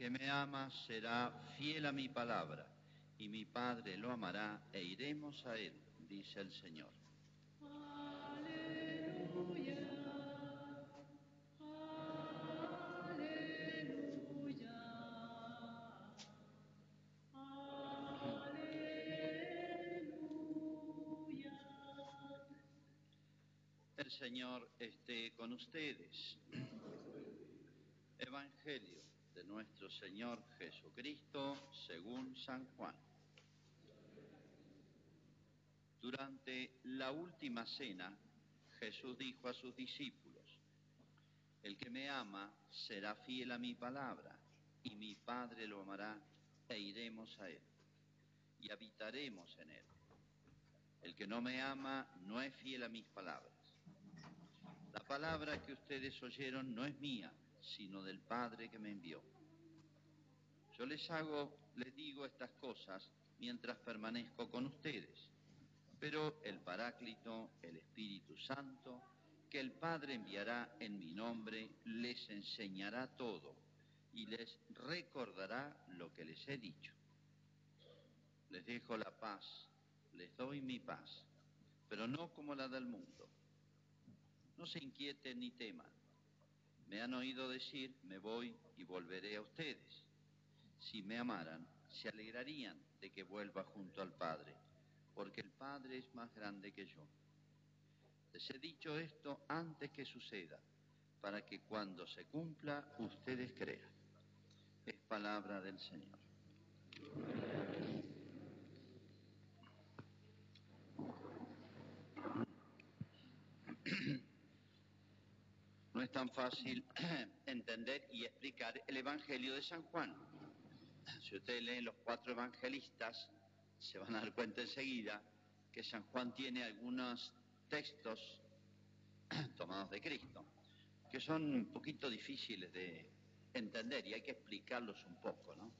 que me ama será fiel a mi palabra, y mi Padre lo amará e iremos a él, dice el Señor. El Señor esté con ustedes. Evangelio nuestro Señor Jesucristo según San Juan. Durante la última cena, Jesús dijo a sus discípulos, el que me ama será fiel a mi palabra, y mi Padre lo amará, e iremos a él, y habitaremos en él. El que no me ama no es fiel a mis palabras. La palabra que ustedes oyeron no es mía, sino del Padre que me envió. Yo les hago, les digo estas cosas mientras permanezco con ustedes. Pero el Paráclito, el Espíritu Santo, que el Padre enviará en mi nombre, les enseñará todo y les recordará lo que les he dicho. Les dejo la paz, les doy mi paz, pero no como la del mundo. No se inquieten ni teman. Me han oído decir, me voy y volveré a ustedes. Si me amaran, se alegrarían de que vuelva junto al Padre, porque el Padre es más grande que yo. Les he dicho esto antes que suceda, para que cuando se cumpla ustedes crean. Es palabra del Señor. Es tan fácil entender y explicar el Evangelio de San Juan. Si ustedes leen los cuatro evangelistas, se van a dar cuenta enseguida que San Juan tiene algunos textos tomados de Cristo, que son un poquito difíciles de entender y hay que explicarlos un poco, ¿no?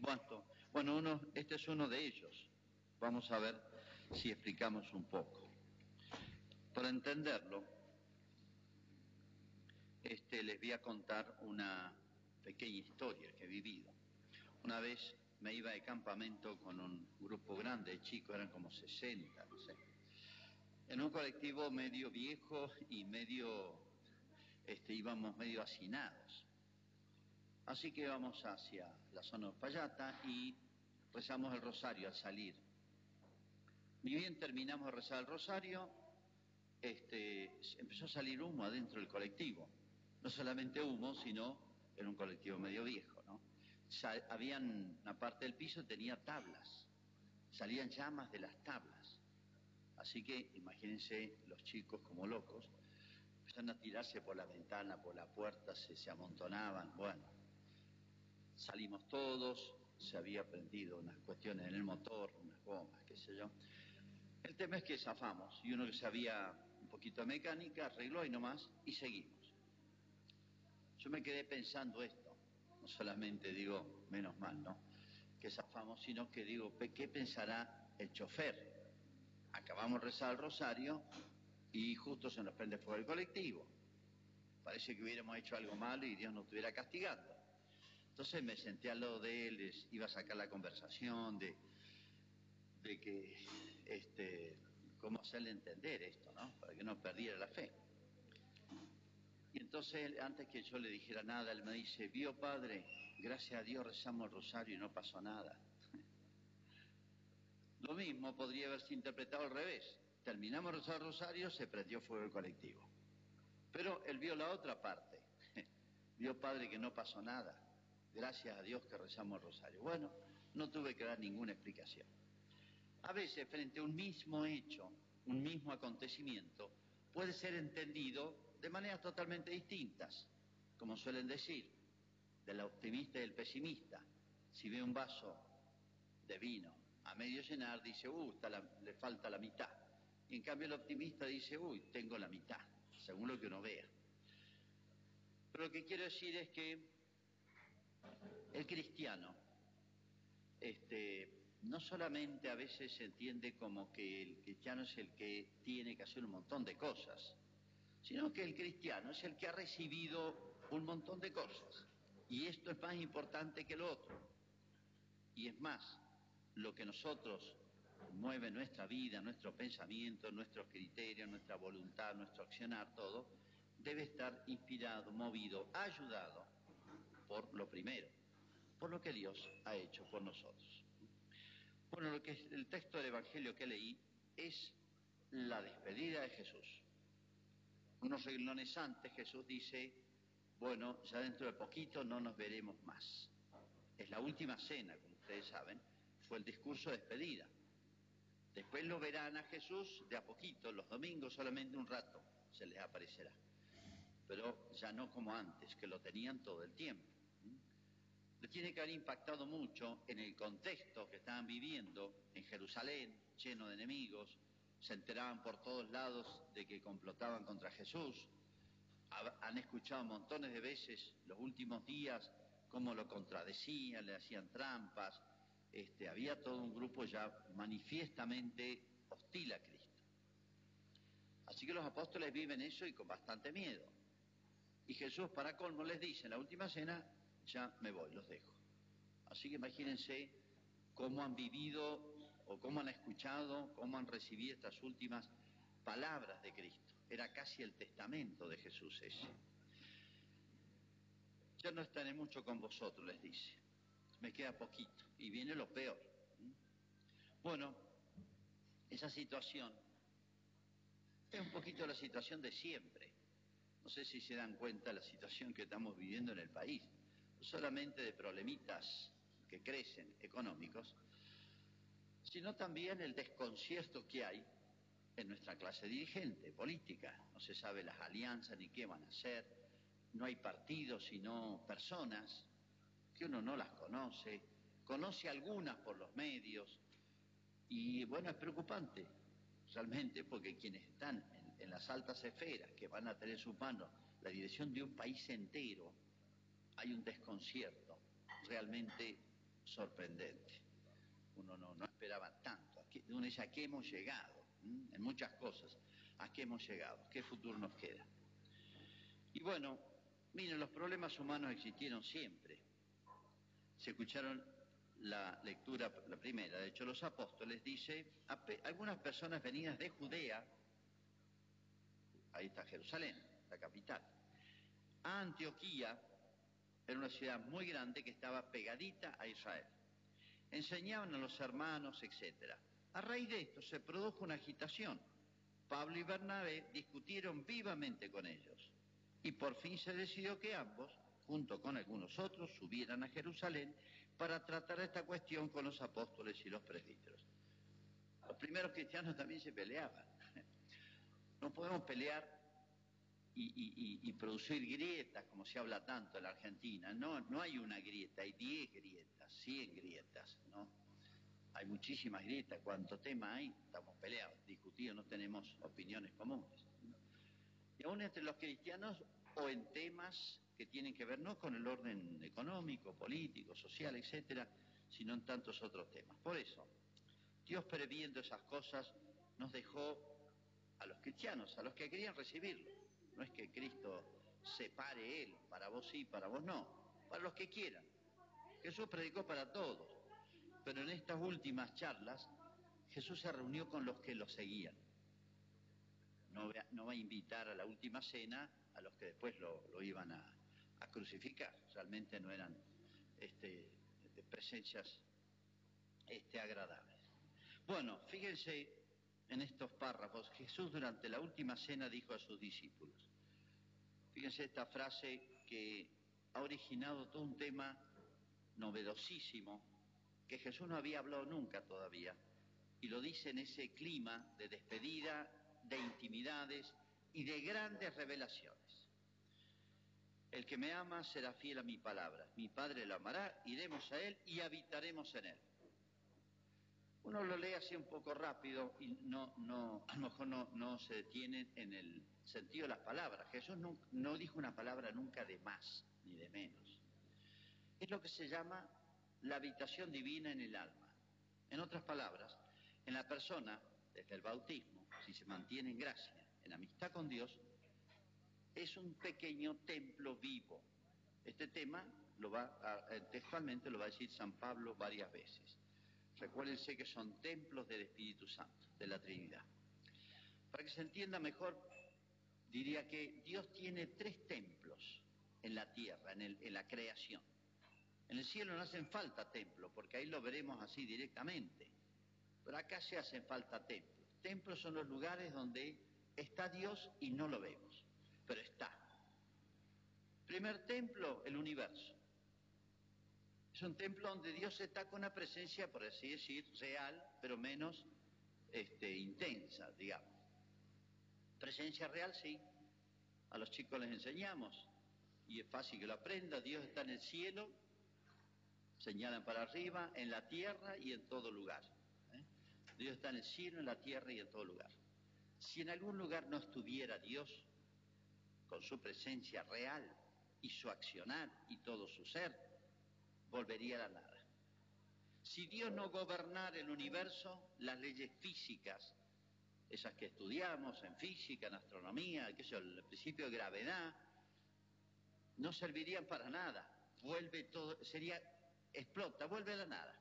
Bueno, bueno uno, este es uno de ellos. Vamos a ver si explicamos un poco. Para entenderlo, este, les voy a contar una pequeña historia que he vivido. Una vez me iba de campamento con un grupo grande de chicos, eran como 60, no sé, en un colectivo medio viejo y medio, este, íbamos medio hacinados. Así que íbamos hacia la zona de Payata y rezamos el rosario al salir. Ni bien terminamos de rezar el rosario, este, empezó a salir humo adentro del colectivo no solamente humo, sino era un colectivo medio viejo, ¿no? habían, una parte del piso tenía tablas, salían llamas de las tablas. Así que imagínense los chicos como locos, empezaron a tirarse por la ventana, por la puerta, se, se amontonaban, bueno, salimos todos, se había prendido unas cuestiones en el motor, unas gomas, qué sé yo. El tema es que zafamos y uno que sabía un poquito de mecánica arregló y nomás y seguimos. Yo me quedé pensando esto, no solamente digo, menos mal, ¿no? Que zafamos, sino que digo, ¿qué pensará el chofer? Acabamos de rezar el rosario y justo se nos prende fuego el colectivo. Parece que hubiéramos hecho algo malo y Dios nos estuviera castigando. Entonces me senté al lado de él, iba a sacar la conversación de, de que, este, cómo hacerle entender esto, ¿no? Para que no perdiera la fe. Entonces, antes que yo le dijera nada, él me dice, vio padre, gracias a Dios rezamos el rosario y no pasó nada. Lo mismo podría haberse interpretado al revés. Terminamos rezar el rosario, se prendió fuego el colectivo. Pero él vio la otra parte. Vio padre que no pasó nada. Gracias a Dios que rezamos el rosario. Bueno, no tuve que dar ninguna explicación. A veces, frente a un mismo hecho, un mismo acontecimiento, puede ser entendido de maneras totalmente distintas, como suelen decir, del optimista y del pesimista. Si ve un vaso de vino a medio llenar, dice, uh, le falta la mitad. Y en cambio el optimista dice, uy, tengo la mitad, según lo que uno vea. Pero lo que quiero decir es que el cristiano, este, no solamente a veces se entiende como que el cristiano es el que tiene que hacer un montón de cosas, sino que el cristiano es el que ha recibido un montón de cosas. Y esto es más importante que lo otro. Y es más, lo que nosotros mueve nuestra vida, nuestro pensamiento, nuestros criterios, nuestra voluntad, nuestro accionar, todo, debe estar inspirado, movido, ayudado por lo primero, por lo que Dios ha hecho por nosotros. Bueno, lo que el texto del Evangelio que leí es la despedida de Jesús. Unos reglones antes Jesús dice, bueno, ya dentro de poquito no nos veremos más. Es la última cena, como ustedes saben, fue el discurso de despedida. Después lo verán a Jesús de a poquito, los domingos solamente un rato se les aparecerá. Pero ya no como antes, que lo tenían todo el tiempo. Le tiene que haber impactado mucho en el contexto que estaban viviendo en Jerusalén, lleno de enemigos, se enteraban por todos lados de que complotaban contra Jesús, han escuchado montones de veces los últimos días cómo lo contradecían, le hacían trampas, este, había todo un grupo ya manifiestamente hostil a Cristo. Así que los apóstoles viven eso y con bastante miedo. Y Jesús, para colmo, les dice en la última cena, ya me voy, los dejo. Así que imagínense cómo han vivido o cómo han escuchado, cómo han recibido estas últimas palabras de Cristo. Era casi el testamento de Jesús ese. Ya no estaré mucho con vosotros, les dice me queda poquito y viene lo peor. Bueno, esa situación es un poquito la situación de siempre. No sé si se dan cuenta la situación que estamos viviendo en el país, solamente de problemitas que crecen económicos, sino también el desconcierto que hay en nuestra clase dirigente, política. No se sabe las alianzas ni qué van a hacer, no hay partidos sino personas que uno no las conoce, conoce algunas por los medios, y bueno, es preocupante realmente porque quienes están en, las altas esferas, que van a tener en sus manos la dirección de un país entero, hay un desconcierto realmente sorprendente. Uno no, esperaba tanto. ¿a qué hemos llegado? En muchas cosas, ¿a qué hemos llegado? ¿Qué futuro nos queda? Y bueno, miren, los problemas humanos existieron siempre se escucharon la lectura, la primera, de hecho los apóstoles, dice, algunas personas venidas de Judea, ahí está Jerusalén, la capital, a Antioquía, era una ciudad muy grande que estaba pegadita a Israel. Enseñaban a los hermanos, etc. A raíz de esto se produjo una agitación. Pablo y Bernabé discutieron vivamente con ellos y por fin se decidió que ambos junto con algunos otros, subieran a Jerusalén para tratar esta cuestión con los apóstoles y los presbíteros. Los primeros cristianos también se peleaban. No podemos pelear y, producir grietas, como se habla tanto en la Argentina. No, no hay una grieta, hay diez grietas, cien grietas, ¿no? Hay muchísimas grietas. Cuánto tema hay, estamos peleados, discutidos, no tenemos opiniones comunes. Y aún entre los cristianos o en temas que tienen que ver no con el orden económico, político, social, etcétera, sino en tantos otros temas. Por eso, Dios previendo esas cosas nos dejó a los cristianos, a los que querían recibirlo. No es que Cristo separe Él, para vos sí, para vos no, para los que quieran. Jesús predicó para todos, pero en estas últimas charlas Jesús se reunió con los que lo seguían. No, va a invitar a la última cena a los que después lo iban a, crucificar. Realmente no eran este, de presencias este, agradables. Bueno, fíjense en estos párrafos. Jesús durante la última cena dijo a sus discípulos. Fíjense esta frase que ha originado todo un tema novedosísimo que Jesús no había hablado nunca todavía. Y lo dice en ese clima de despedida, de intimidades y de grandes revelaciones. El que me ama será fiel a mi palabra. Mi Padre lo amará, iremos a Él y habitaremos en Él. Uno lo lee así un poco rápido y no, no, a lo mejor no, se detiene en el sentido de las palabras. Jesús no, no dijo una palabra nunca de más ni de menos. Es lo que se llama la habitación divina en el alma. En otras palabras, en la persona, desde el bautismo, si se mantiene en gracia, en amistad con Dios, es un pequeño templo vivo. Este tema lo va a- eh, textualmente lo va a decir San Pablo varias veces. Recuérdense que son templos del Espíritu Santo, de la Trinidad. Para que se entienda mejor, diría que Dios tiene tres templos en la tierra, en, la creación. En el cielo no hacen falta templos, porque ahí lo veremos así directamente. Pero acá se hacen falta templos. Templos son los lugares donde está Dios y no lo vemos, pero está. Primer templo, el universo. Es un templo donde Dios está con una presencia, por así decir, real, pero menos este, intensa, digamos. Presencia real, sí. A los chicos les enseñamos y es fácil que lo aprendan. Dios está en el cielo, señalan para arriba, en la tierra y en todo lugar. ¿eh? Dios está en el cielo, en la tierra y en todo lugar. Si en algún lugar no estuviera Dios, con su presencia real y su accionar y todo su ser, volvería a la nada. Si Dios no gobernara el universo, las leyes físicas, esas que estudiamos en física, en astronomía, yo, el principio de gravedad, no servirían para nada. Vuelve todo, sería, explota, vuelve a la nada.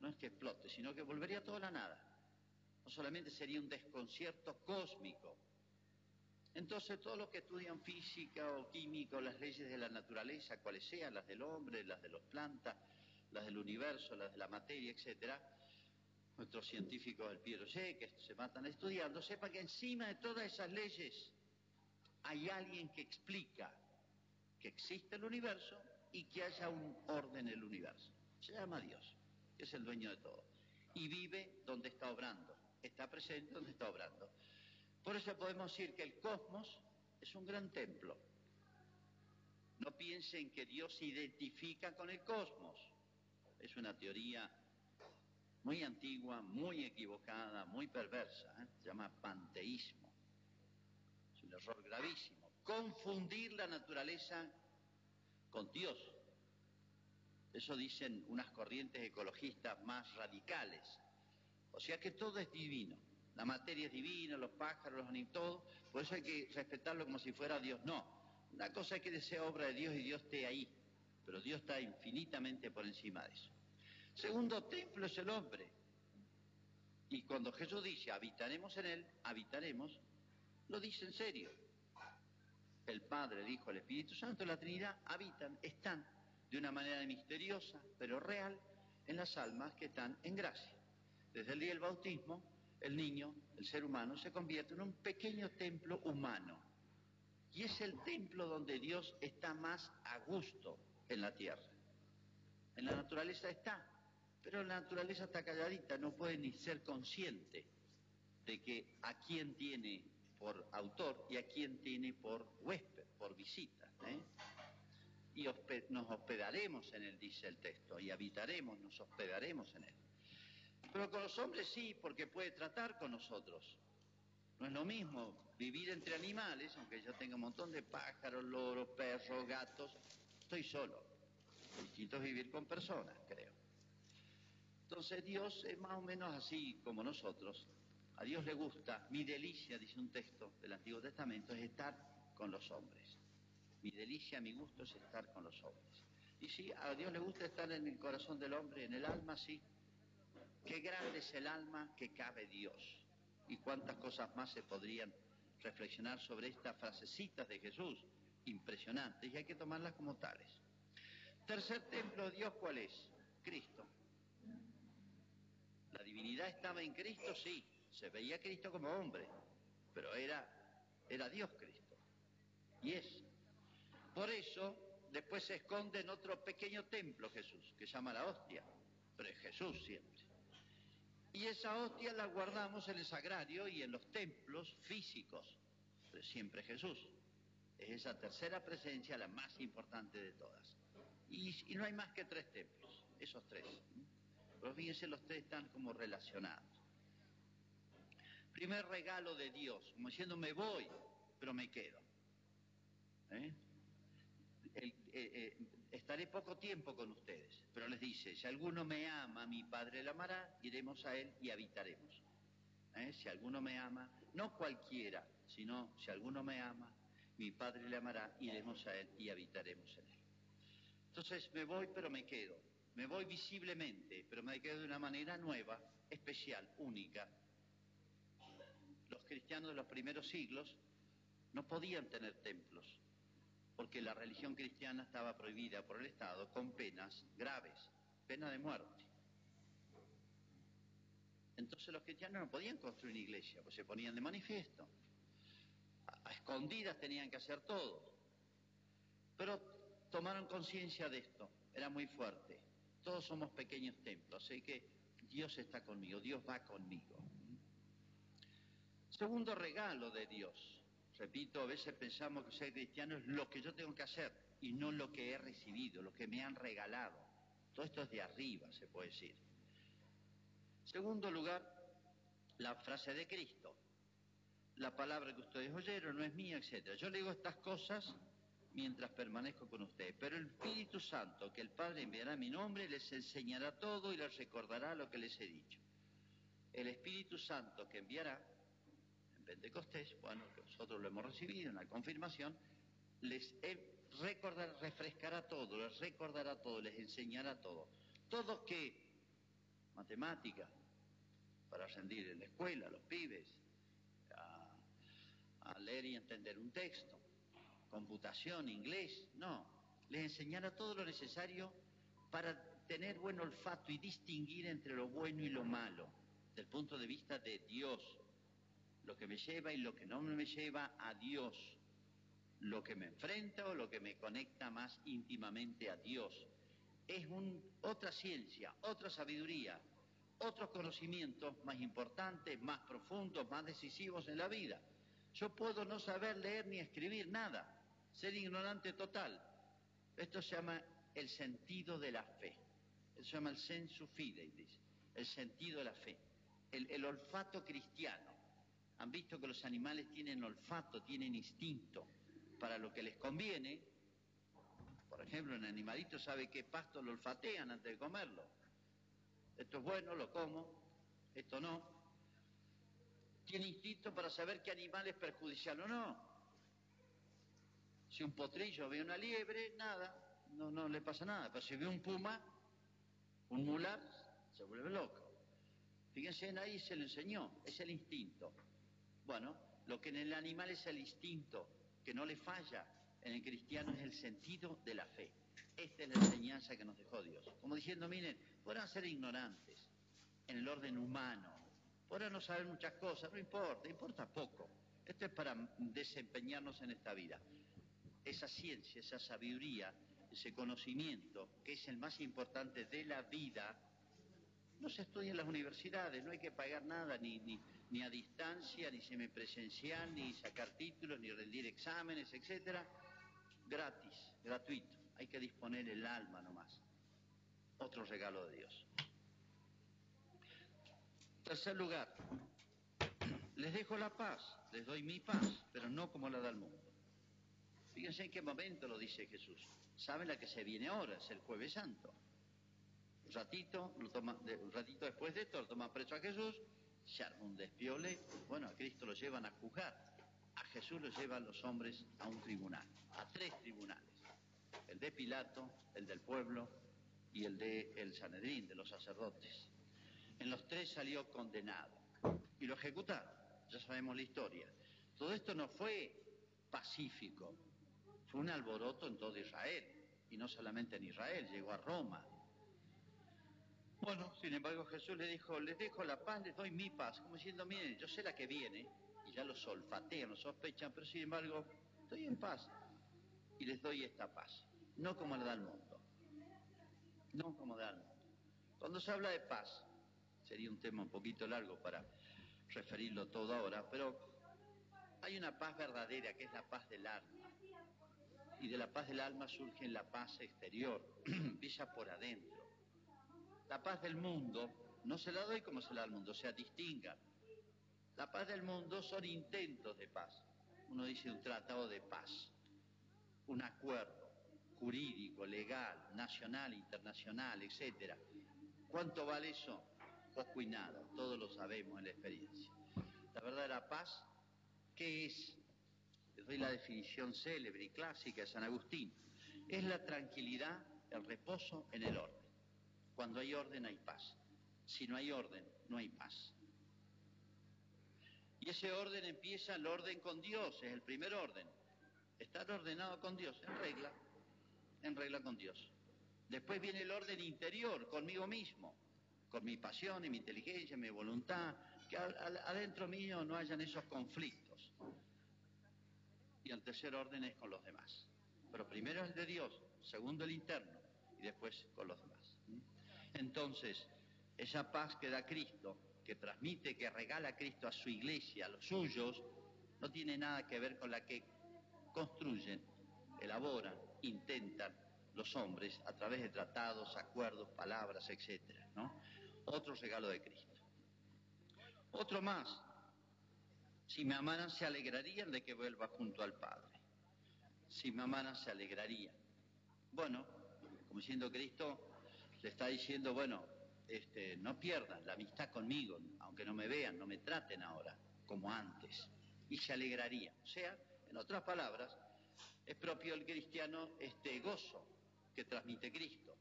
No es que explote, sino que volvería todo a la nada. No solamente sería un desconcierto cósmico. Entonces todos los que estudian física o química o las leyes de la naturaleza, cuales sean, las del hombre, las de las plantas, las del universo, las de la materia, etcétera, nuestros científicos del Piaget que se matan estudiando, sepan que encima de todas esas leyes hay alguien que explica que existe el universo y que haya un orden en el universo. Se llama Dios, que es el dueño de todo. Y vive donde está obrando, está presente donde está obrando. Por eso podemos decir que el cosmos es un gran templo. No piensen que Dios se identifica con el cosmos. Es una teoría muy antigua, muy equivocada, muy perversa. ¿eh? Se llama panteísmo. Es un error gravísimo. Confundir la naturaleza con Dios. Eso dicen unas corrientes ecologistas más radicales. O sea que todo es divino. La materia es divina, los pájaros, los animales, todo. Por eso hay que respetarlo como si fuera Dios. No. Una cosa es que sea obra de Dios y Dios esté ahí. Pero Dios está infinitamente por encima de eso. Segundo templo es el hombre. Y cuando Jesús dice, habitaremos en él, habitaremos, lo dice en serio. El Padre, el Hijo, el Espíritu Santo, la Trinidad habitan, están de una manera misteriosa, pero real, en las almas que están en gracia. Desde el día del bautismo, el niño, el ser humano, se convierte en un pequeño templo humano. Y es el templo donde Dios está más a gusto en la tierra. En la naturaleza está, pero la naturaleza está calladita, no puede ni ser consciente de que a quién tiene por autor y a quién tiene por huésped, por visita. ¿eh? Y nos hospedaremos en él, dice el texto, y habitaremos, nos hospedaremos en él. Pero con los hombres sí, porque puede tratar con nosotros. No es lo mismo vivir entre animales, aunque yo tenga un montón de pájaros, loros, perros, gatos, estoy solo. Distinto es vivir con personas, creo. Entonces Dios es más o menos así como nosotros. A Dios le gusta, mi delicia, dice un texto del Antiguo Testamento, es estar con los hombres. Mi delicia, mi gusto es estar con los hombres. Y sí, a Dios le gusta estar en el corazón del hombre, en el alma, sí. Qué grande es el alma que cabe Dios. Y cuántas cosas más se podrían reflexionar sobre estas frasecitas de Jesús, impresionantes, y hay que tomarlas como tales. Tercer templo de Dios, ¿cuál es? Cristo. La divinidad estaba en Cristo, sí, se veía Cristo como hombre, pero era, era Dios Cristo. Y es. Por eso, después se esconde en otro pequeño templo Jesús, que llama la hostia, pero es Jesús siempre. Y esa hostia la guardamos en el sagrario y en los templos físicos, pero siempre Jesús. Es esa tercera presencia la más importante de todas. Y, y no hay más que tres templos, esos tres. Pero fíjense, los tres están como relacionados. Primer regalo de Dios, como diciendo me voy, pero me quedo. ¿Eh? Eh, eh, estaré poco tiempo con ustedes, pero les dice, si alguno me ama, mi Padre le amará, iremos a él y habitaremos. Si alguno me ama, no cualquiera, sino si alguno me ama, mi Padre le amará, iremos a él y habitaremos en él. Entonces me voy pero me quedo. Me voy visiblemente, pero me quedo de una manera nueva, especial, única. Cristianos de los primeros siglos no podían tener templos, porque la religión cristiana estaba prohibida por el Estado con penas graves, pena de muerte. Entonces los cristianos no podían construir una iglesia, pues se ponían de manifiesto. A, a escondidas tenían que hacer todo. Pero tomaron conciencia de esto, era muy fuerte. Todos somos pequeños templos, así que Dios está conmigo, Dios va conmigo. Segundo regalo de Dios. Repito, a veces pensamos que ser cristiano es lo que yo tengo que hacer y no lo que he recibido, lo que me han regalado. Todo esto es de arriba, se puede decir. Segundo lugar, la frase de Cristo. La palabra que ustedes oyeron no es mía, etc. Yo le digo estas cosas mientras permanezco con ustedes. Pero el Espíritu Santo, que el Padre enviará a mi nombre, les enseñará todo y les recordará lo que les he dicho. El Espíritu Santo que enviará en Pentecostés, bueno, nosotros lo hemos recibido en la confirmación, les recordará, refrescará todo, les recordará todo, les enseñará todo. Todo que, matemática, para rendir en la escuela, los pibes, a, a leer y entender un texto, computación, inglés, no. Les enseñará todo lo necesario para tener buen olfato y distinguir entre lo bueno y lo malo, del punto de vista de Dios, lo que me lleva y lo que no me lleva a Dios, lo que me enfrenta o lo que me conecta más íntimamente a Dios. Es otra ciencia, otra sabiduría, otros conocimientos más importantes, más profundos, más decisivos en la vida. Yo puedo no saber leer ni escribir nada, ser ignorante total. Esto se llama el sentido de la fe. Eso se llama el sensu fidei, dice. El sentido de la fe. El olfato cristiano. Han visto que los animales tienen olfato, tienen instinto para lo que les conviene. Por ejemplo, un animalito sabe qué pasto lo olfatean antes de comerlo. Esto es bueno, lo como, esto no. Tiene instinto para saber qué animal es perjudicial o no. Si un potrillo ve una liebre, nada, no, no le pasa nada. Pero si ve un puma, un mular, se vuelve loco. Fíjense, en ahí se le enseñó, es el instinto. Bueno, lo que en el animal es el instinto, que no le falla, en el cristiano es el sentido de la fe. Esta es la enseñanza que nos dejó Dios. Como diciendo, miren, podrán ser ignorantes en el orden humano, podrán no saber muchas cosas, no importa, importa poco. Esto es para desempeñarnos en esta vida esa ciencia, esa sabiduría, ese conocimiento, que es el más importante de la vida, no se estudia en las universidades, no hay que pagar nada, ni, ni, ni a distancia, ni semipresencial, ni sacar títulos, ni rendir exámenes, etcétera, gratis, gratuito. Hay que disponer el alma nomás. Otro regalo de Dios. Tercer lugar, les dejo la paz, les doy mi paz, pero no como la da el mundo. Fíjense en qué momento lo dice Jesús. ¿Saben la que se viene ahora? Es el jueves santo. Ratito, un ratito después de esto, lo toman preso a Jesús, se arma un despiole. Bueno, a Cristo lo llevan a juzgar. A Jesús lo llevan los hombres a un tribunal, a tres tribunales. El de Pilato, el del pueblo y el de el Sanedrín, de los sacerdotes. En los tres salió condenado y lo ejecutaron. Ya sabemos la historia. Todo esto no fue pacífico, fue un alboroto en todo Israel, y no solamente en Israel, llegó a Roma. Bueno, sin embargo Jesús le dijo, les dejo la paz, les doy mi paz, como diciendo, miren, yo sé la que viene, y ya lo solfatean, lo sospechan, pero sin embargo, estoy en paz, y les doy esta paz, no como la da el mundo, no como da el mundo. Cuando se habla de paz, sería un tema un poquito largo para referirlo todo ahora, pero hay una paz verdadera que es la paz del alma y de la paz del alma surge la paz exterior, brilla por adentro. La paz del mundo no se la doy como se la da al mundo, o sea, distinga. La paz del mundo son intentos de paz. Uno dice un tratado de paz, un acuerdo jurídico, legal, nacional, internacional, etcétera. ¿Cuánto vale eso? Poco y nada, todos lo sabemos en la experiencia. La verdadera paz, ¿qué es? Les doy la definición célebre y clásica de San Agustín. Es la tranquilidad el reposo en el orden. Cuando hay orden hay paz. Si no hay orden, no hay paz. Y ese orden empieza el orden con Dios, es el primer orden. Estar ordenado con Dios, en regla, en regla con Dios. Después viene el orden interior, conmigo mismo, con mi pasión mi inteligencia, mi voluntad, que adentro mío no hayan esos conflictos. Y el tercer orden es con los demás. Pero primero es de Dios, segundo el interno y después con los demás. Entonces, esa paz que da Cristo, que transmite, que regala Cristo a su iglesia, a los suyos, no tiene nada que ver con la que construyen, elaboran, intentan los hombres a través de tratados, acuerdos, palabras, etc. ¿no? Otro regalo de Cristo. Otro más. Si me amaran se alegrarían de que vuelva junto al Padre. Si me amaran se alegrarían. Bueno, como diciendo Cristo, le está diciendo, bueno, este, no pierdan la amistad conmigo, aunque no me vean, no me traten ahora como antes. Y se alegrarían. O sea, en otras palabras, es propio el cristiano este gozo que transmite Cristo.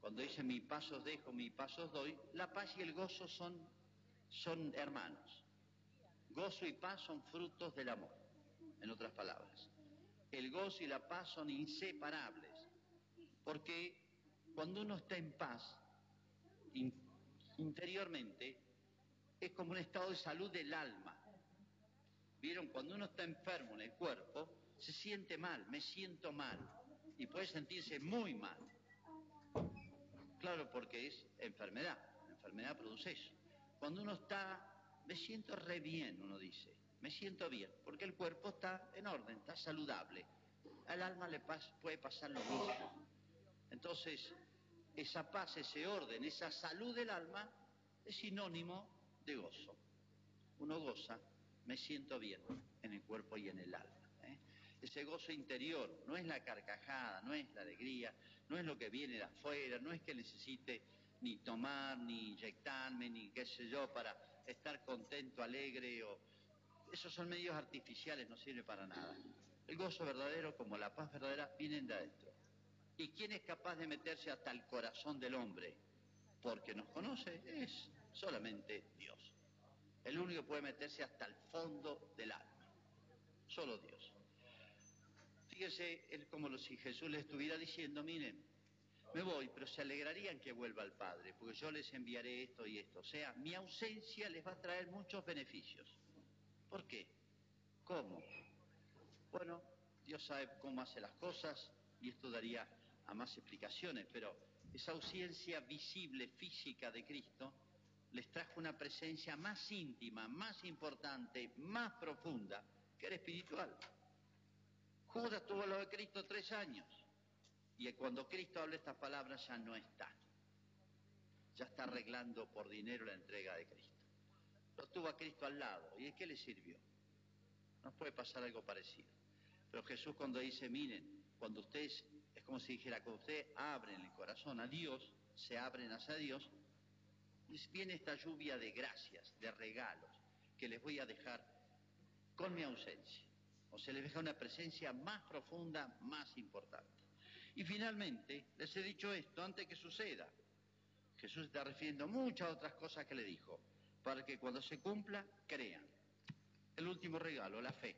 Cuando dice mi pasos dejo, mi pasos doy, la paz y el gozo son, son hermanos. Gozo y paz son frutos del amor, en otras palabras. El gozo y la paz son inseparables, porque cuando uno está en paz, interiormente, es como un estado de salud del alma. ¿Vieron? Cuando uno está enfermo en el cuerpo, se siente mal, me siento mal, y puede sentirse muy mal. Claro, porque es enfermedad, la enfermedad produce eso. Cuando uno está, me siento re bien, uno dice, me siento bien, porque el cuerpo está en orden, está saludable. Al alma le puede pasar lo mismo. Entonces, esa paz, ese orden, esa salud del alma es sinónimo de gozo. Uno goza, me siento bien en el cuerpo y en el alma. ¿eh? Ese gozo interior no es la carcajada, no es la alegría, no es lo que viene de afuera, no es que necesite ni tomar, ni inyectarme, ni qué sé yo, para estar contento, alegre. Esos son medios artificiales, no sirve para nada. El gozo verdadero como la paz verdadera vienen de adentro. ¿Y quién es capaz de meterse hasta el corazón del hombre? Porque nos conoce, es solamente Dios. El único que puede meterse hasta el fondo del alma. Solo Dios. Fíjese, es como si Jesús le estuviera diciendo, miren, me voy, pero se alegrarían que vuelva al Padre, porque yo les enviaré esto y esto. O sea, mi ausencia les va a traer muchos beneficios. ¿Por qué? ¿Cómo? Bueno, Dios sabe cómo hace las cosas y esto daría a más explicaciones, pero esa ausencia visible, física de Cristo, les trajo una presencia más íntima, más importante, más profunda, que era espiritual. Judas tuvo lo de Cristo tres años, y cuando Cristo habla estas palabras ya no está. Ya está arreglando por dinero la entrega de Cristo. Lo tuvo a Cristo al lado, ¿y de qué le sirvió? Nos puede pasar algo parecido. Pero Jesús cuando dice, miren, cuando ustedes como si dijera, cuando ustedes abren el corazón a Dios, se abren hacia Dios, viene esta lluvia de gracias, de regalos, que les voy a dejar con mi ausencia. O se les deja una presencia más profunda, más importante. Y finalmente, les he dicho esto antes que suceda. Jesús está refiriendo muchas otras cosas que le dijo, para que cuando se cumpla, crean. El último regalo, la fe.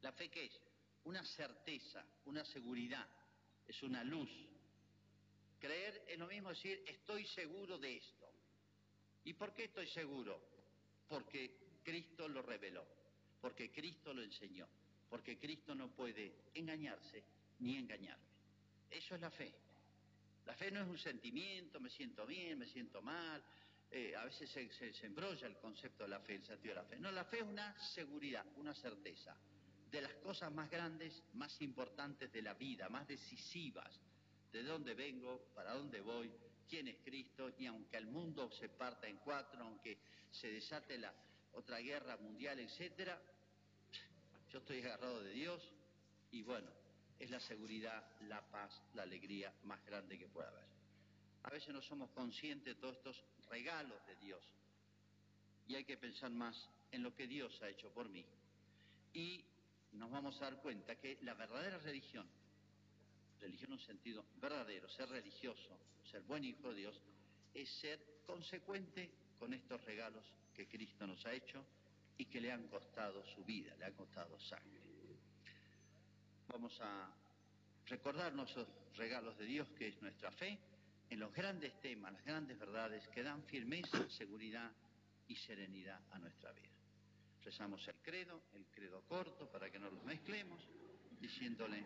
¿La fe qué es? Una certeza, una seguridad, es una luz. Creer es lo mismo decir, estoy seguro de esto. ¿Y por qué estoy seguro? Porque Cristo lo reveló, porque Cristo lo enseñó, porque Cristo no puede engañarse ni engañarme. Eso es la fe. La fe no es un sentimiento, me siento bien, me siento mal. Eh, a veces se, se, embrolla el concepto de la fe, el sentido de la fe. No, la fe es una seguridad, una certeza de las cosas más grandes, más importantes de la vida, más decisivas, de dónde vengo, para dónde voy, quién es Cristo, y aunque el mundo se parta en cuatro, aunque se desate la otra guerra mundial, etcétera, yo estoy agarrado de Dios y bueno, es la seguridad, la paz, la alegría más grande que pueda haber. A veces no somos conscientes de todos estos regalos de Dios. Y hay que pensar más en lo que Dios ha hecho por mí. Y nos vamos a dar cuenta que la verdadera religión, religión en un sentido verdadero, ser religioso, ser buen hijo de Dios, es ser consecuente con estos regalos que Cristo nos ha hecho y que le han costado su vida, le han costado sangre. Vamos a recordarnos esos regalos de Dios que es nuestra fe en los grandes temas, las grandes verdades que dan firmeza, seguridad y serenidad a nuestra vida. Rezamos el credo, el credo corto para que no los mezclemos, diciéndole